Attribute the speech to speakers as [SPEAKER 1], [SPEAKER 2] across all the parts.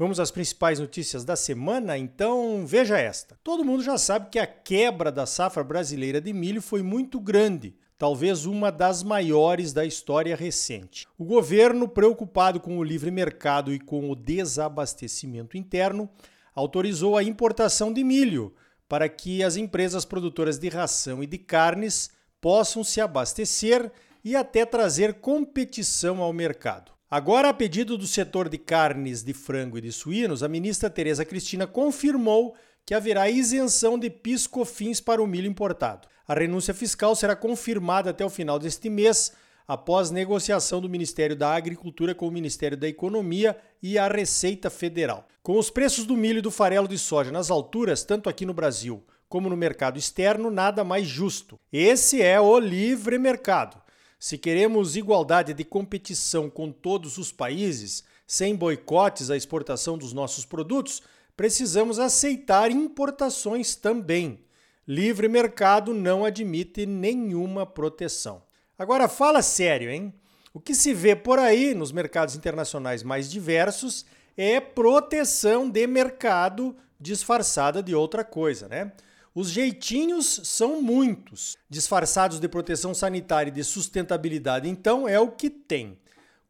[SPEAKER 1] Vamos às principais notícias da semana? Então veja esta. Todo mundo já sabe que a quebra da safra brasileira de milho foi muito grande, talvez uma das maiores da história recente. O governo, preocupado com o livre mercado e com o desabastecimento interno, autorizou a importação de milho para que as empresas produtoras de ração e de carnes possam se abastecer e até trazer competição ao mercado. Agora, a pedido do setor de carnes de frango e de suínos, a ministra Tereza Cristina confirmou que haverá isenção de piscofins para o milho importado. A renúncia fiscal será confirmada até o final deste mês, após negociação do Ministério da Agricultura com o Ministério da Economia e a Receita Federal. Com os preços do milho e do farelo de soja nas alturas, tanto aqui no Brasil como no mercado externo, nada mais justo. Esse é o livre mercado. Se queremos igualdade de competição com todos os países, sem boicotes à exportação dos nossos produtos, precisamos aceitar importações também. Livre mercado não admite nenhuma proteção. Agora fala sério, hein? O que se vê por aí nos mercados internacionais mais diversos é proteção de mercado disfarçada de outra coisa, né? Os jeitinhos são muitos. Disfarçados de proteção sanitária e de sustentabilidade, então, é o que tem.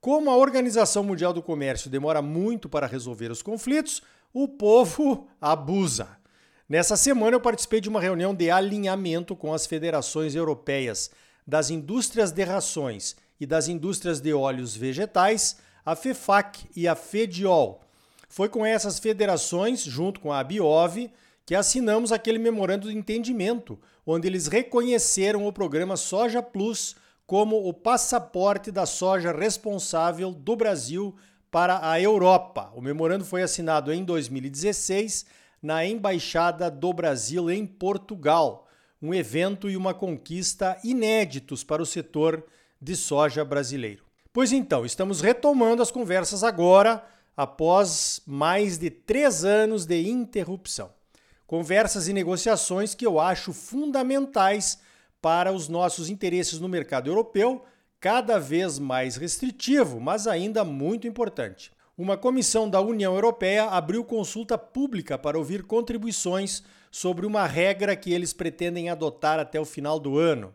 [SPEAKER 1] Como a Organização Mundial do Comércio demora muito para resolver os conflitos, o povo abusa. Nessa semana eu participei de uma reunião de alinhamento com as federações europeias das indústrias de rações e das indústrias de óleos vegetais, a FEFAC e a FEDIOL. Foi com essas federações, junto com a Abiov, que assinamos aquele memorando de entendimento, onde eles reconheceram o programa Soja Plus como o passaporte da soja responsável do Brasil para a Europa. O memorando foi assinado em 2016 na Embaixada do Brasil em Portugal, um evento e uma conquista inéditos para o setor de soja brasileiro. Pois então, estamos retomando as conversas agora, após mais de três anos de interrupção. Conversas e negociações que eu acho fundamentais para os nossos interesses no mercado europeu, cada vez mais restritivo, mas ainda muito importante. Uma comissão da União Europeia abriu consulta pública para ouvir contribuições sobre uma regra que eles pretendem adotar até o final do ano.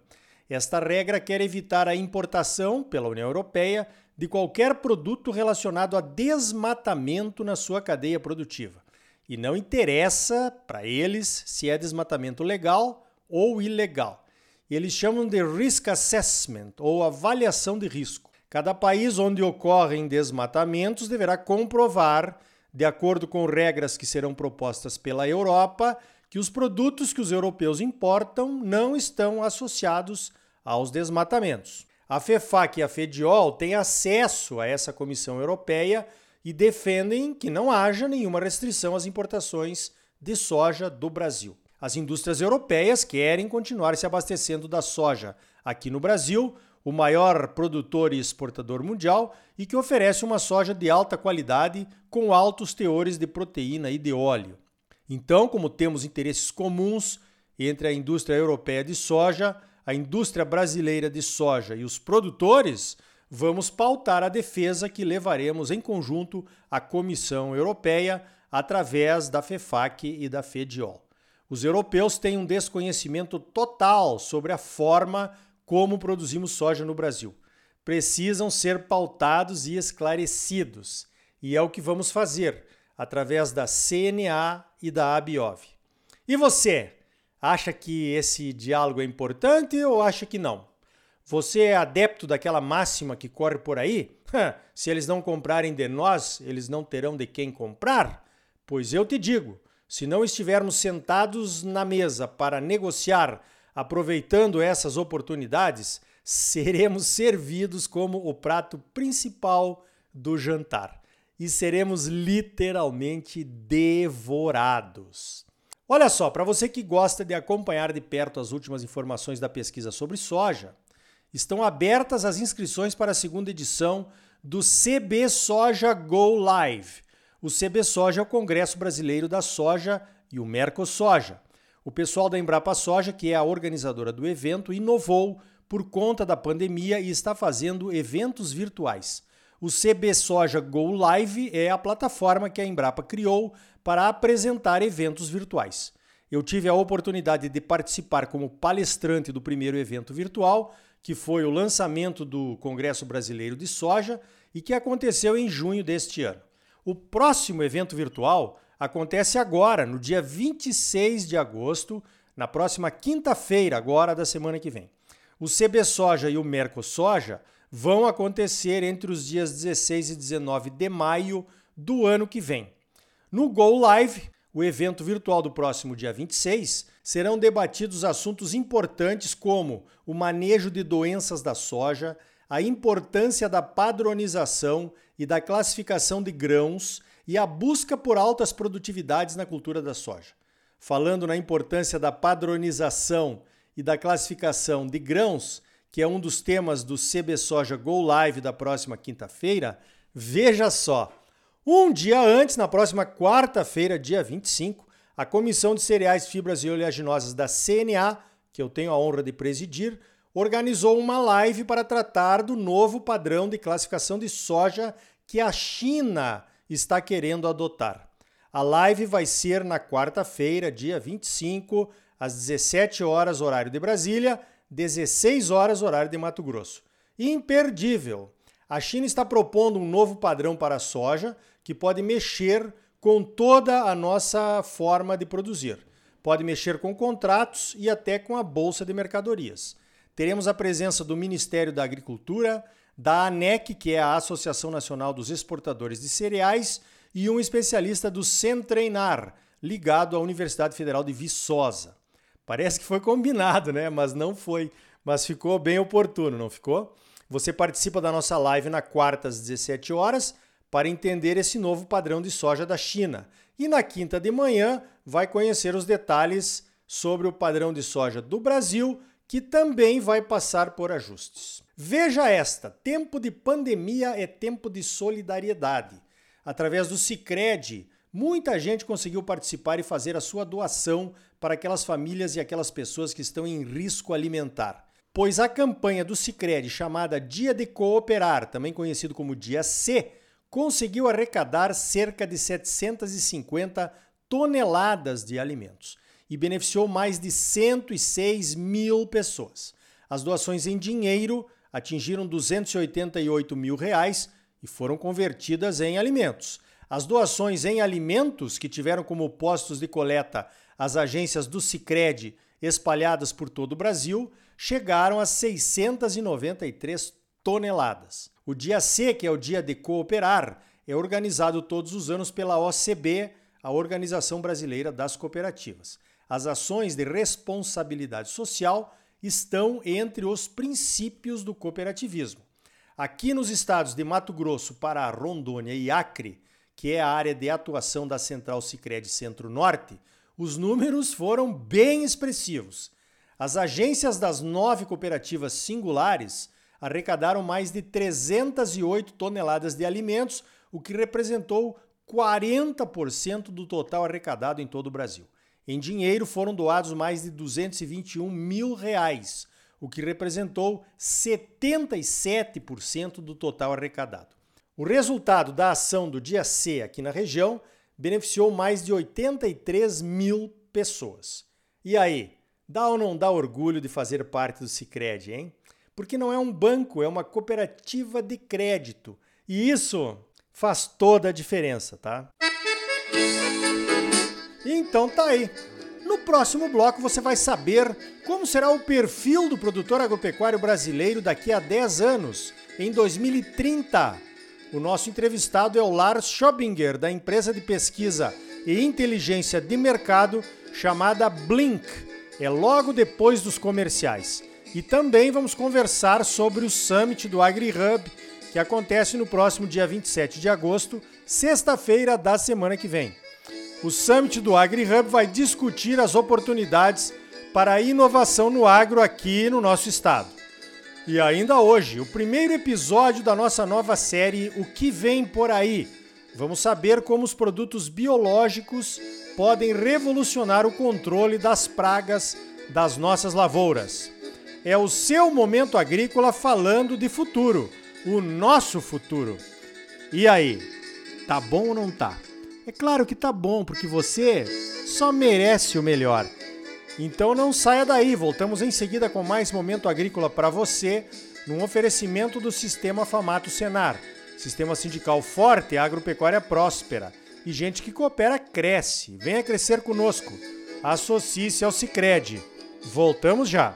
[SPEAKER 1] Esta regra quer evitar a importação pela União Europeia de qualquer produto relacionado a desmatamento na sua cadeia produtiva. E não interessa para eles se é desmatamento legal ou ilegal. Eles chamam de risk assessment ou avaliação de risco. Cada país onde ocorrem desmatamentos deverá comprovar, de acordo com regras que serão propostas pela Europa, que os produtos que os europeus importam não estão associados aos desmatamentos. A FEFAC e a FEDIOL têm acesso a essa Comissão Europeia e defendem que não haja nenhuma restrição às importações de soja do Brasil. As indústrias europeias querem continuar se abastecendo da soja aqui no Brasil, o maior produtor e exportador mundial e que oferece uma soja de alta qualidade com altos teores de proteína e de óleo. Então, como temos interesses comuns entre a indústria europeia de soja, a indústria brasileira de soja e os produtores, vamos pautar a defesa que levaremos em conjunto à Comissão Europeia através da FEFAC e da FEDIOL. Os europeus têm um desconhecimento total sobre a forma como produzimos soja no Brasil. Precisam ser pautados e esclarecidos, e é o que vamos fazer através da CNA e da ABIOV. E você, acha que esse diálogo é importante ou acha que não? Você é adepto daquela máxima que corre por aí? Se eles não comprarem de nós, eles não terão de quem comprar? Pois eu te digo: se não estivermos sentados na mesa para negociar, aproveitando essas oportunidades, seremos servidos como o prato principal do jantar e seremos literalmente devorados. Olha só, para você que gosta de acompanhar de perto as últimas informações da pesquisa sobre soja, estão abertas as inscrições para a segunda edição do CB Soja Go Live. O CB Soja é o Congresso Brasileiro da Soja e o Mercosoja. O pessoal da Embrapa Soja, que é a organizadora do evento, inovou por conta da pandemia e está fazendo eventos virtuais. O CB Soja Go Live é a plataforma que a Embrapa criou para apresentar eventos virtuais. Eu tive a oportunidade de participar como palestrante do primeiro evento virtual, que foi o lançamento do Congresso Brasileiro de Soja e que aconteceu em junho deste ano. O próximo evento virtual acontece agora, no dia 26 de agosto, na próxima quinta-feira, agora da semana que vem. O CB Soja e o Merco Soja vão acontecer entre os dias 16 e 19 de maio do ano que vem. No Go Live, o evento virtual do próximo dia 26, serão debatidos assuntos importantes como o manejo de doenças da soja, a importância da padronização e da classificação de grãos e a busca por altas produtividades na cultura da soja. Falando na importância da padronização e da classificação de grãos, que é um dos temas do CB Soja Go Live da próxima quinta-feira, veja só. Um dia antes, na próxima quarta-feira, dia 25, a Comissão de Cereais, Fibras e Oleaginosas da CNA, que eu tenho a honra de presidir, organizou uma live para tratar do novo padrão de classificação de soja que a China está querendo adotar. A live vai ser na quarta-feira, dia 25, às 17 horas, horário de Brasília, 16 horas, horário de Mato Grosso. Imperdível! A China está propondo um novo padrão para a soja que pode mexer com toda a nossa forma de produzir. Pode mexer com contratos e até com a bolsa de mercadorias. Teremos a presença do Ministério da Agricultura, da ANEC, que é a Associação Nacional dos Exportadores de Cereais, e um especialista do Centreinar, ligado à Universidade Federal de Viçosa. Parece que foi combinado, né? Mas não foi. Mas ficou bem oportuno, não ficou? Você participa da nossa live na quarta às 17 horas para entender esse novo padrão de soja da China. E na quinta de manhã vai conhecer os detalhes sobre o padrão de soja do Brasil, que também vai passar por ajustes. Veja esta: tempo de pandemia é tempo de solidariedade. Através do Cicred, muita gente conseguiu participar e fazer a sua doação para aquelas famílias e aquelas pessoas que estão em risco alimentar. Pois a campanha do Cicred, chamada Dia de Cooperar, também conhecido como Dia C, conseguiu arrecadar cerca de 750 toneladas de alimentos e beneficiou mais de 106 mil pessoas. As doações em dinheiro atingiram 288 mil reais e foram convertidas em alimentos. As doações em alimentos, que tiveram como postos de coleta as agências do Cicred espalhadas por todo o Brasil, chegaram a 693 toneladas. O dia C, que é o dia de cooperar, é organizado todos os anos pela OCB, a Organização Brasileira das Cooperativas. As ações de responsabilidade social estão entre os princípios do cooperativismo. Aqui nos estados de Mato Grosso, Pará, Rondônia e Acre, que é a área de atuação da Central Sicredi Centro-Norte, os números foram bem expressivos. As agências das nove cooperativas singulares arrecadaram mais de 308 toneladas de alimentos, o que representou 40% do total arrecadado em todo o Brasil. Em dinheiro foram doados mais de 221 mil reais, o que representou 77% do total arrecadado. O resultado da ação do dia C aqui na região beneficiou mais de 83 mil pessoas. E aí, dá ou não dá orgulho de fazer parte do Cicred, hein? Porque não é um banco, é uma cooperativa de crédito. E isso faz toda a diferença, tá? Então tá aí. No próximo bloco você vai saber como será o perfil do produtor agropecuário brasileiro daqui a 10 anos, em 2030. O nosso entrevistado é o Lars Schobinger, da empresa de pesquisa e inteligência de mercado chamada Blink. É logo depois dos comerciais. E também vamos conversar sobre o Summit do AgriHub, que acontece no próximo dia 27 de agosto, sexta-feira da semana que vem. O Summit do AgriHub vai discutir as oportunidades para a inovação no agro aqui no nosso estado. E ainda hoje, o primeiro episódio da nossa nova série O que vem por aí. Vamos saber como os produtos biológicos podem revolucionar o controle das pragas das nossas lavouras. É o seu momento agrícola falando de futuro, o nosso futuro. E aí, tá bom ou não tá? É claro que tá bom, porque você só merece o melhor. Então não saia daí, voltamos em seguida com mais momento agrícola para você, num oferecimento do Sistema Famato Senar. Sistema sindical forte, agropecuária próspera. E gente que coopera cresce. Venha crescer conosco. Associe-se ao Sicredi. Voltamos já.